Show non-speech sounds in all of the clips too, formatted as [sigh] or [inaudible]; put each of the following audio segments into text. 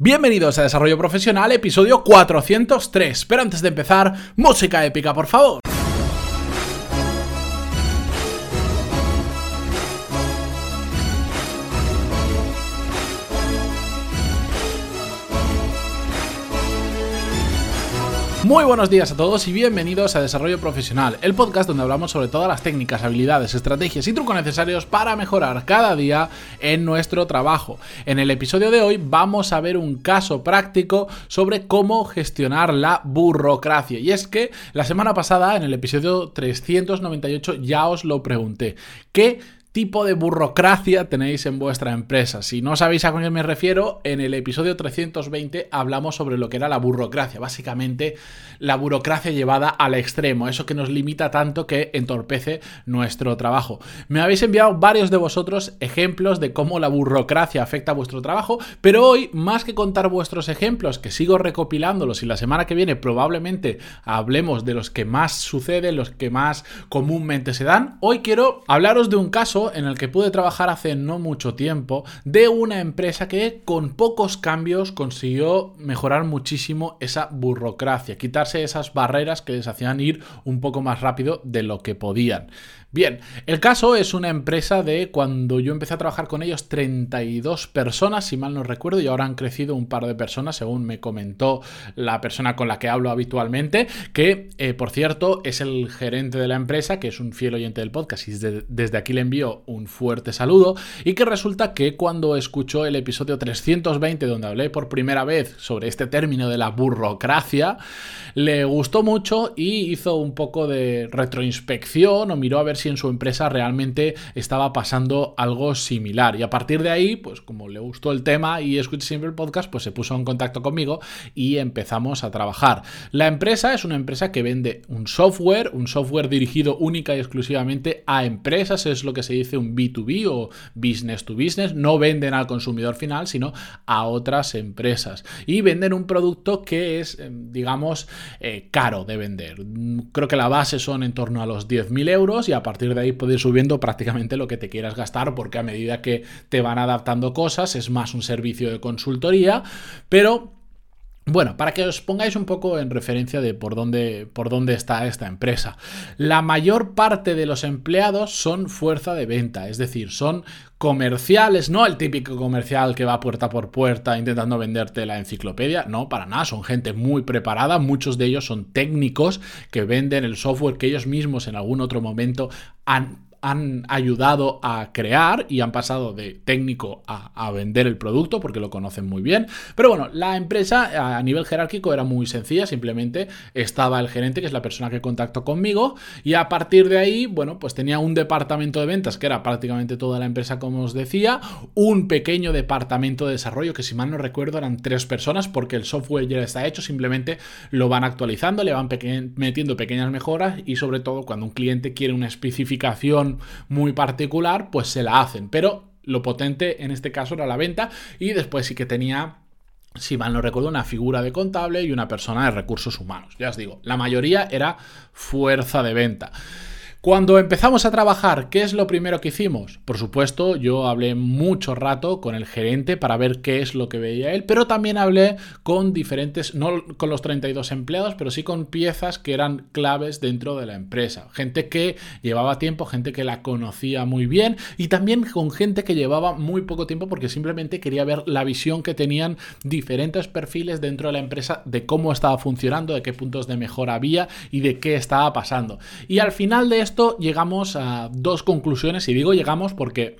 Bienvenidos a Desarrollo Profesional, episodio 403. Pero antes de empezar, música épica, por favor. Muy buenos días a todos y bienvenidos a Desarrollo Profesional, el podcast donde hablamos sobre todas las técnicas, habilidades, estrategias y trucos necesarios para mejorar cada día en nuestro trabajo. En el episodio de hoy vamos a ver un caso práctico sobre cómo gestionar la burocracia. Y es que la semana pasada, en el episodio 398, ya os lo pregunté. ¿Qué tipo de burocracia tenéis en vuestra empresa. Si no sabéis a qué me refiero, en el episodio 320 hablamos sobre lo que era la burocracia, básicamente la burocracia llevada al extremo, eso que nos limita tanto que entorpece nuestro trabajo. Me habéis enviado varios de vosotros ejemplos de cómo la burocracia afecta a vuestro trabajo, pero hoy, más que contar vuestros ejemplos, que sigo recopilándolos y la semana que viene probablemente hablemos de los que más suceden, los que más comúnmente se dan, hoy quiero hablaros de un caso en el que pude trabajar hace no mucho tiempo de una empresa que con pocos cambios consiguió mejorar muchísimo esa burocracia, quitarse esas barreras que les hacían ir un poco más rápido de lo que podían. Bien, el caso es una empresa de cuando yo empecé a trabajar con ellos 32 personas, si mal no recuerdo, y ahora han crecido un par de personas, según me comentó la persona con la que hablo habitualmente, que eh, por cierto es el gerente de la empresa, que es un fiel oyente del podcast y desde, desde aquí le envío un fuerte saludo, y que resulta que cuando escuchó el episodio 320 donde hablé por primera vez sobre este término de la burocracia, le gustó mucho y hizo un poco de retroinspección o miró a ver si en su empresa realmente estaba pasando algo similar. Y a partir de ahí, pues como le gustó el tema y escuché siempre el podcast, pues se puso en contacto conmigo y empezamos a trabajar. La empresa es una empresa que vende un software, un software dirigido única y exclusivamente a empresas, es lo que se dice un B2B o business to business. No venden al consumidor final, sino a otras empresas. Y venden un producto que es, em, digamos, eh, caro de vender. Creo que la base son en torno a los 10.000 euros y a partir de ahí puedes ir subiendo prácticamente lo que te quieras gastar porque a medida que te van adaptando cosas es más un servicio de consultoría, pero bueno, para que os pongáis un poco en referencia de por dónde, por dónde está esta empresa. La mayor parte de los empleados son fuerza de venta, es decir, son comerciales, no el típico comercial que va puerta por puerta intentando venderte la enciclopedia, no, para nada, son gente muy preparada, muchos de ellos son técnicos que venden el software que ellos mismos en algún otro momento han han ayudado a crear y han pasado de técnico a, vender el producto porque lo conocen muy bien. Pero bueno, la empresa a nivel jerárquico era muy sencilla, simplemente estaba el gerente, que es la persona que contactó conmigo, y a partir de ahí, bueno, pues tenía un departamento de ventas, que era prácticamente toda la empresa, como os decía, un pequeño departamento de desarrollo, que si mal no recuerdo eran tres personas, porque el software ya está hecho, simplemente lo van actualizando, le van metiendo pequeñas mejoras y sobre todo cuando un cliente quiere una especificación muy particular, pues se la hacen. Pero lo potente en este caso era la venta y después sí que tenía si mal no recuerdo, una figura de contable y una persona de recursos humanos. Ya os digo, la mayoría era fuerza de venta. Cuando empezamos a trabajar, ¿qué es lo primero que hicimos? Por supuesto, yo hablé mucho rato con el gerente para ver qué es lo que veía él, pero también hablé con diferentes, no con los 32 empleados, pero sí con piezas que eran claves dentro de la empresa. Gente que llevaba tiempo, gente que la conocía muy bien y también con gente que llevaba muy poco tiempo porque simplemente quería ver la visión que tenían diferentes perfiles dentro de la empresa de cómo estaba funcionando, de qué puntos de mejora había y de qué estaba pasando. Y al final de esto llegamos a dos conclusiones y digo llegamos porque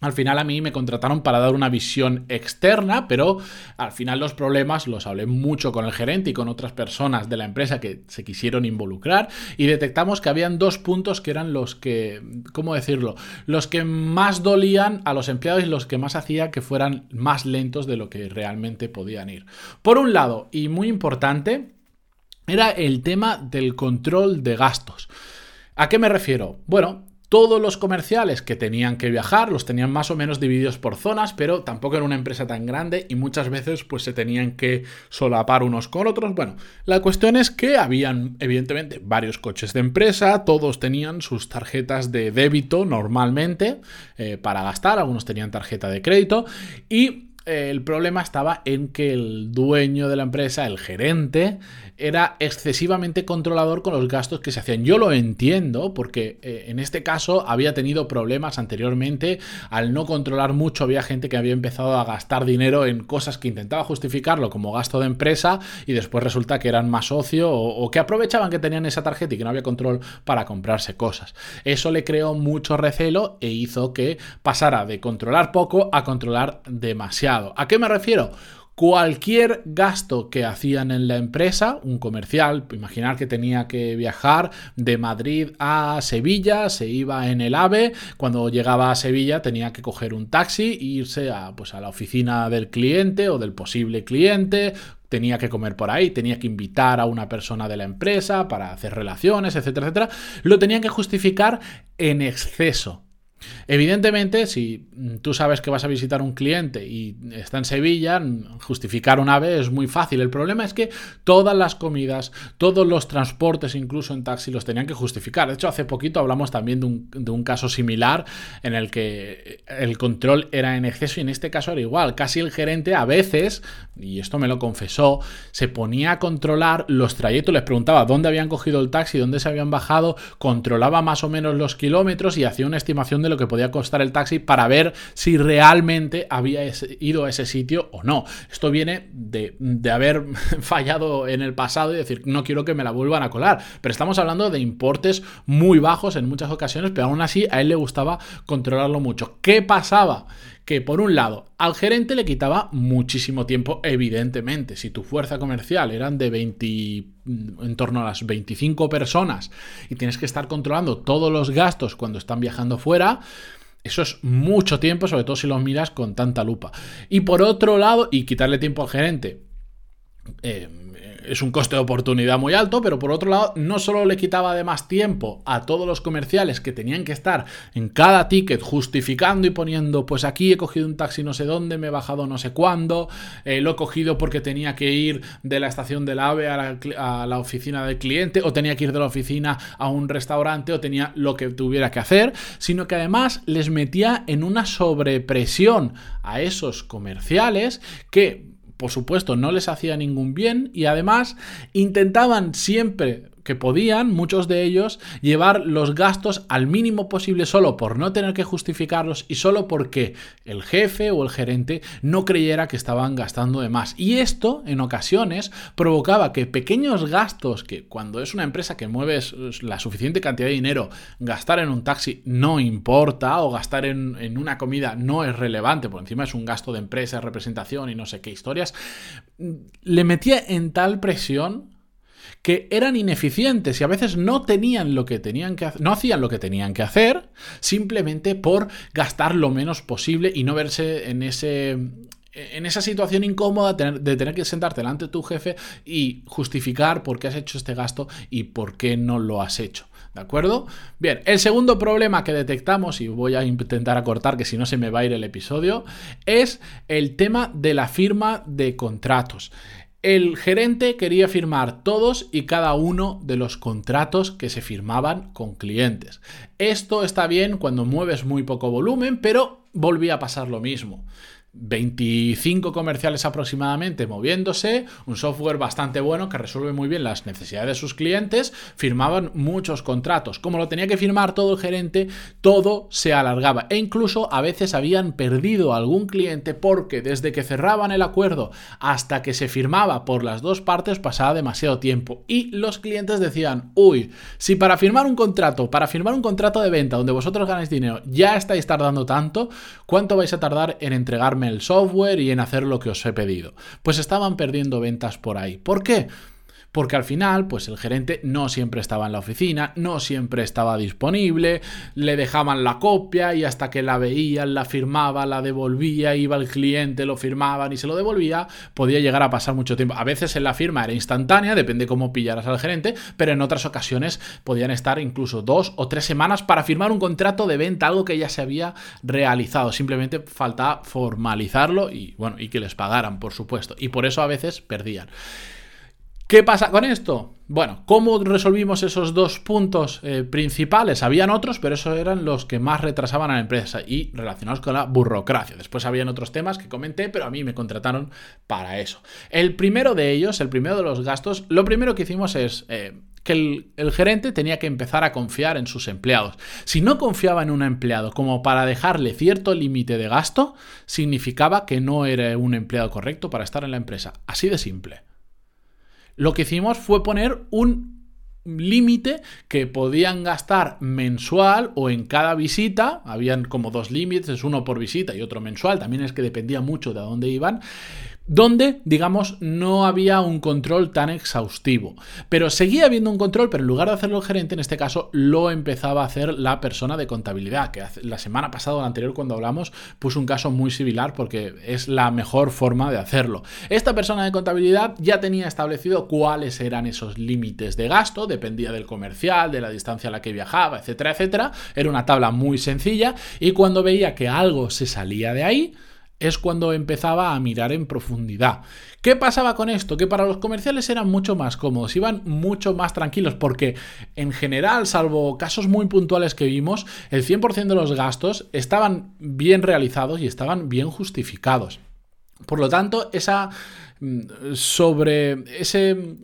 al final a mí me contrataron para dar una visión externa, pero al final los problemas los hablé mucho con el gerente y con otras personas de la empresa que se quisieron involucrar y detectamos que habían dos puntos que eran los que, ¿cómo decirlo? Los que más dolían a los empleados y los que más hacía que fueran más lentos de lo que realmente podían ir. Por un lado, y muy importante, era el tema del control de gastos. ¿A qué me refiero? Bueno, todos los comerciales que tenían que viajar los tenían más o menos divididos por zonas, pero tampoco era una empresa tan grande y muchas veces pues se tenían que solapar unos con otros. Bueno, la cuestión es que habían evidentemente varios coches de empresa, todos tenían sus tarjetas de débito normalmente eh, para gastar, algunos tenían tarjeta de crédito y el problema estaba en que el dueño de la empresa, el gerente, era excesivamente controlador con los gastos que se hacían. Yo lo entiendo porque eh, en este caso había tenido problemas anteriormente. Al no controlar mucho había gente que había empezado a gastar dinero en cosas que intentaba justificarlo como gasto de empresa y después resulta que eran más ocio o, o que aprovechaban que tenían esa tarjeta y que no había control para comprarse cosas. Eso le creó mucho recelo e hizo que pasara de controlar poco a controlar demasiado. ¿A qué me refiero? cualquier gasto que hacían en la empresa, un comercial, imaginar que tenía que viajar de Madrid a Sevilla, se iba en el AVE, cuando llegaba a Sevilla tenía que coger un taxi e irse a, pues, a la oficina del cliente o del posible cliente, tenía que comer por ahí, tenía que invitar a una persona de la empresa para hacer relaciones, etcétera, etcétera, lo tenían que justificar en exceso. Evidentemente, si tú sabes que vas a visitar un cliente y está en Sevilla, justificar un ave es muy fácil. El problema es que todas las comidas, todos los transportes, incluso en taxi, los tenían que justificar. De hecho, hace poquito hablamos también de un, de un caso similar en el que el control era en exceso y en este caso era igual. Casi el gerente a veces, y esto me lo confesó, se ponía a controlar los trayectos, les preguntaba dónde habían cogido el taxi, dónde se habían bajado, controlaba más o menos los kilómetros y hacía una estimación de lo que podía costar el taxi para ver si realmente había ido a ese sitio o no. Esto viene de, de haber [laughs] fallado en el pasado y decir, no quiero que me la vuelvan a colar. Pero estamos hablando de importes muy bajos en muchas ocasiones, pero aún así a él le gustaba controlarlo mucho. ¿Qué pasaba? Que por un lado al gerente le quitaba muchísimo tiempo, evidentemente. Si tu fuerza comercial eran de 20, en torno a las 25 personas y tienes que estar controlando todos los gastos cuando están viajando fuera, eso es mucho tiempo, sobre todo si lo miras con tanta lupa. Y por otro lado, y quitarle tiempo al gerente. Eh, es un coste de oportunidad muy alto, pero por otro lado no solo le quitaba de más tiempo a todos los comerciales que tenían que estar en cada ticket justificando y poniendo, pues aquí he cogido un taxi no sé dónde, me he bajado no sé cuándo, eh, lo he cogido porque tenía que ir de la estación del AVE a la, a la oficina del cliente, o tenía que ir de la oficina a un restaurante, o tenía lo que tuviera que hacer, sino que además les metía en una sobrepresión a esos comerciales que por supuesto, no les hacía ningún bien y además intentaban siempre que podían, muchos de ellos, llevar los gastos al mínimo posible solo por no tener que justificarlos y solo porque el jefe o el gerente no creyera que estaban gastando de más. Y esto, en ocasiones, provocaba que pequeños gastos, que cuando es una empresa que mueve la suficiente cantidad de dinero, gastar en un taxi no importa o gastar en, en una comida no es relevante, por encima es un gasto de empresa, representación y no sé qué historias, le metía en tal presión que eran ineficientes y a veces no tenían lo que tenían que no hacían lo que tenían que hacer simplemente por gastar lo menos posible y no verse en ese en esa situación incómoda de tener que sentarte delante de tu jefe y justificar por qué has hecho este gasto y por qué no lo has hecho. ¿De acuerdo? Bien, el segundo problema que detectamos, y voy a intentar acortar que si no se me va a ir el episodio, es el tema de la firma de contratos. El gerente quería firmar todos y cada uno de los contratos que se firmaban con clientes. Esto está bien cuando mueves muy poco volumen, pero volvía a pasar lo mismo. 25 comerciales aproximadamente moviéndose, un software bastante bueno que resuelve muy bien las necesidades de sus clientes, firmaban muchos contratos. Como lo tenía que firmar todo el gerente, todo se alargaba e incluso a veces habían perdido algún cliente porque desde que cerraban el acuerdo hasta que se firmaba por las dos partes pasaba demasiado tiempo y los clientes decían, uy, si para firmar un contrato, para firmar un contrato de venta donde vosotros ganáis dinero ya estáis tardando tanto, ¿cuánto vais a tardar en entregarme el software y en hacer lo que os he pedido. Pues estaban perdiendo ventas por ahí. ¿Por qué? Porque al final, pues el gerente no siempre estaba en la oficina, no siempre estaba disponible, le dejaban la copia y hasta que la veían, la firmaba, la devolvía, iba el cliente, lo firmaban y se lo devolvía, podía llegar a pasar mucho tiempo. A veces en la firma era instantánea, depende cómo pillaras al gerente, pero en otras ocasiones podían estar incluso dos o tres semanas para firmar un contrato de venta, algo que ya se había realizado. Simplemente faltaba formalizarlo y bueno, y que les pagaran, por supuesto. Y por eso a veces perdían. ¿Qué pasa con esto? Bueno, ¿cómo resolvimos esos dos puntos eh, principales? Habían otros, pero esos eran los que más retrasaban a la empresa y relacionados con la burocracia. Después habían otros temas que comenté, pero a mí me contrataron para eso. El primero de ellos, el primero de los gastos, lo primero que hicimos es... Eh, que el, el, gerente tenía que empezar a confiar en sus empleados. Si no confiaba en un empleado como para dejarle cierto límite de gasto, significaba que no era un empleado correcto para estar en la empresa. Así de simple lo que hicimos fue poner un límite que podían gastar mensual o en cada visita, habían como dos límites, uno por visita y otro mensual, también es que dependía mucho de a dónde iban, donde, digamos, no había un control tan exhaustivo. Pero seguía habiendo un control, pero en lugar de hacerlo el gerente, en este caso lo empezaba a hacer la persona de contabilidad, que la semana pasada o la anterior cuando hablamos puso un caso muy similar porque es la mejor forma de hacerlo. Esta persona de contabilidad ya tenía establecido cuáles eran esos límites de gasto, dependía del comercial, de la distancia a la que viajaba, etcétera, etcétera. Era una tabla muy sencilla y cuando veía que algo se salía de ahí, es cuando empezaba a mirar en profundidad. ¿Qué pasaba con esto? Que para los comerciales eran mucho más cómodos, iban mucho más tranquilos, porque en general, salvo casos muy puntuales que vimos, el 100% de los gastos estaban bien realizados y estaban bien justificados. Por lo tanto, esa mm, sobre ese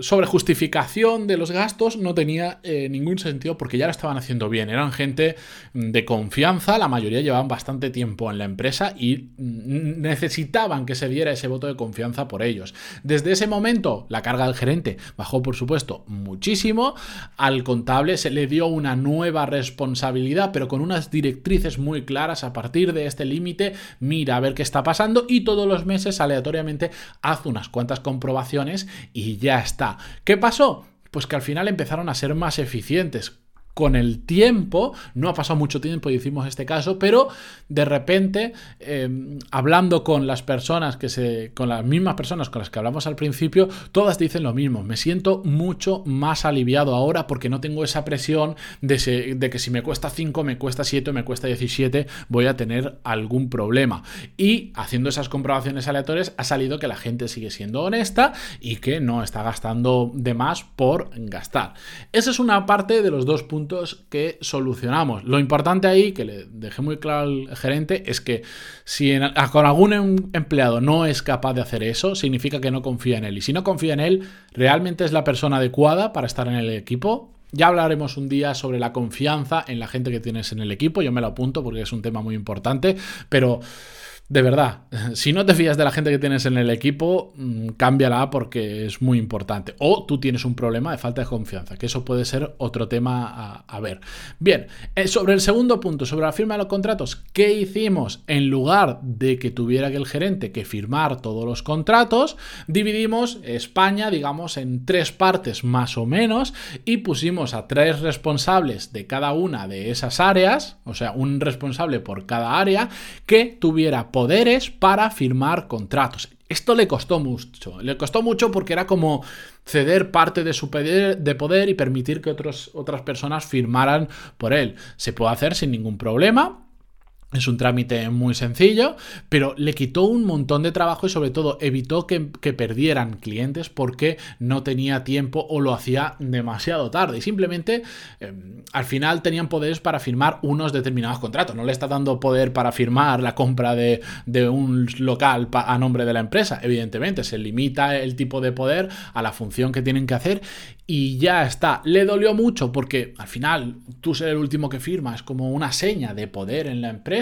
sobre justificación de los gastos no tenía eh, ningún sentido porque ya lo estaban haciendo bien. Eran gente de confianza, la mayoría llevaban bastante tiempo en la empresa y necesitaban que se diera ese voto de confianza por ellos. Desde ese momento, la carga del gerente bajó, por supuesto, muchísimo. Al contable se le dio una nueva responsabilidad, pero con unas directrices muy claras a partir de este límite. Mira a ver qué está pasando y todos los meses aleatoriamente haz unas cuantas comprobaciones y ya está ¿Qué pasó? Pues que al final empezaron a ser más eficientes con el tiempo, no ha pasado mucho tiempo y hicimos este caso, pero de repente, em, hablando con las personas que se, con las mismas personas con las que hablamos al principio, todas dicen lo mismo. Me siento mucho más aliviado ahora porque no tengo esa presión de, de que si me cuesta 5, me cuesta 7 o me cuesta 17, voy a tener algún problema. Y haciendo esas comprobaciones aleatorias, ha salido que la gente sigue siendo honesta y que no está gastando de más por gastar. Esa es una parte de los dos puntos que solucionamos. Lo importante ahí, que le dejé muy claro al gerente, es que si con algún em, empleado no es capaz de hacer eso, significa que no confía en él. Y si no confía en él, realmente es la persona adecuada para estar en el equipo. Ya hablaremos un día sobre la confianza en la gente que tienes en el equipo. Yo me lo apunto porque es un tema muy importante, pero de verdad, [laughs] si no te fías de la gente que tienes en el equipo, mm, cámbiala porque es muy importante. O tú tienes un problema de falta de confianza, que eso puede ser otro tema a, ver. Bien, eh, sobre el segundo punto, sobre la firma de los contratos, ¿qué hicimos? En lugar de que tuviera que el gerente que firmar todos los contratos, dividimos España, digamos, en tres partes más o menos y pusimos a tres responsables de cada una de esas áreas, o sea, un responsable por cada área, que tuviera poderes para firmar contratos. Esto le costó mucho, le costó mucho porque era como ceder parte de su poder, de poder y permitir que otras personas firmaran por él. Se puede hacer sin ningún problema, es un trámite muy sencillo, pero le quitó un montón de trabajo y sobre todo evitó que, perdieran clientes porque no tenía tiempo o lo hacía demasiado tarde. Y simplemente em, al final tenían poderes para firmar unos determinados contratos. No le está dando poder para firmar la compra de, de un local a nombre de la empresa. Evidentemente, se limita el tipo de poder a la función que tienen que hacer y ya está. Le dolió mucho porque al final tú ser el último que firma es como una seña de poder en la empresa,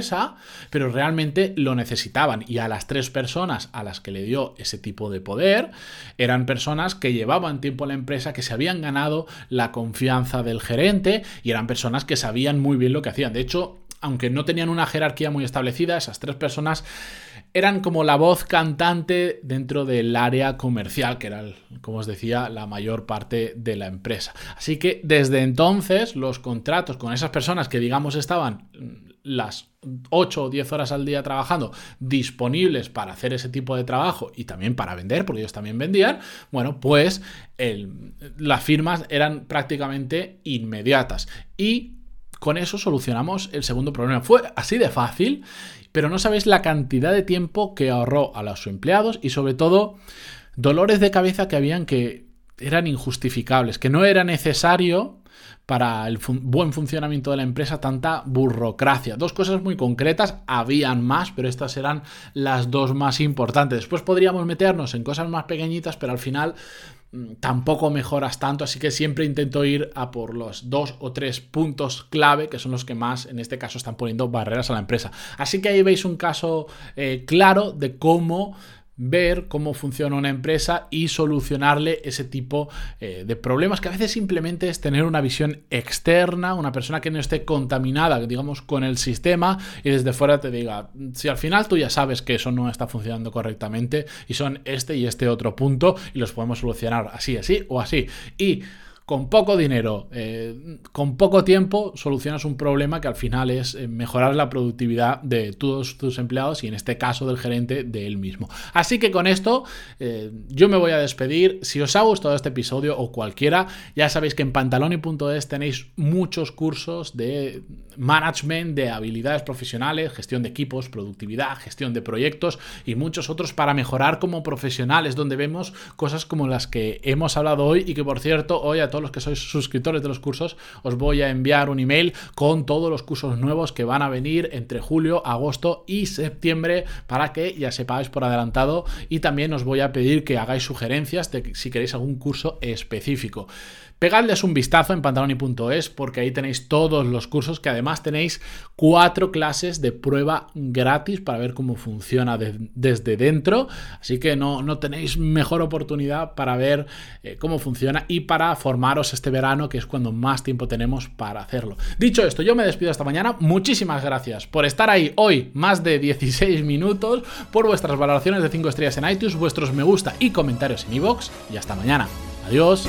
pero realmente lo necesitaban y a las tres personas a las que le dio ese tipo de poder eran personas que llevaban tiempo en la empresa, que se habían ganado la confianza del gerente y eran personas que sabían muy bien lo que hacían. De hecho, aunque no tenían una jerarquía muy establecida, esas tres personas eran como la voz cantante dentro del área comercial, que era, como os decía, la mayor parte de la empresa. Así que desde entonces los contratos con esas personas que digamos estaban las 8 o 10 horas al día trabajando disponibles para hacer ese tipo de trabajo y también para vender, porque ellos también vendían, bueno, pues las firmas eran prácticamente inmediatas. Y con eso solucionamos el segundo problema. Fue así de fácil pero no sabéis la cantidad de tiempo que ahorró a los empleados y sobre todo dolores de cabeza que habían que eran injustificables, que no era necesario para el buen funcionamiento de la empresa tanta burocracia. Dos cosas muy concretas, habían más, pero estas eran las dos más importantes. Después podríamos meternos en cosas más pequeñitas, pero al final mm, tampoco mejoras tanto, así que siempre intento ir a por los dos o tres puntos clave, que son los que más en este caso están poniendo barreras a la empresa. Así que ahí veis un caso eh, claro de cómo ver cómo funciona una empresa y solucionarle ese tipo eh, de problemas que a veces simplemente es tener una visión externa, una persona que no esté contaminada, digamos, con el sistema y desde fuera te diga, si al final tú ya sabes que eso no está funcionando correctamente y son este y este otro punto y los podemos solucionar así, así o así. Y con poco dinero, eh, con poco tiempo, solucionas un problema que al final es eh, mejorar la productividad de todos tus empleados y en este caso del gerente de él mismo. Así que con esto eh, yo me voy a despedir. Si os ha gustado este episodio o cualquiera, ya sabéis que en pantaloni.es tenéis muchos cursos de management, de habilidades profesionales, gestión de equipos, productividad, gestión de proyectos y muchos otros para mejorar como profesionales, donde vemos cosas como las que hemos hablado hoy y que por cierto hoy a todos los que sois suscriptores de los cursos, os voy a enviar un email con todos los cursos nuevos que van a venir entre julio, agosto y septiembre para que ya sepáis por adelantado y también os voy a pedir que hagáis sugerencias de si queréis algún curso específico. Pegadles un vistazo en pantaloni.es porque ahí tenéis todos los cursos que además tenéis cuatro clases de prueba gratis para ver cómo funciona desde dentro. Así que no, no, tenéis mejor oportunidad para ver eh, cómo funciona y para formaros este verano que es cuando más tiempo tenemos para hacerlo. Dicho esto, yo me despido hasta mañana. Muchísimas gracias por estar ahí hoy más de 16 minutos, por vuestras valoraciones de 5 estrellas en iTunes, vuestros me gusta y comentarios en iVoox y hasta mañana. Adiós.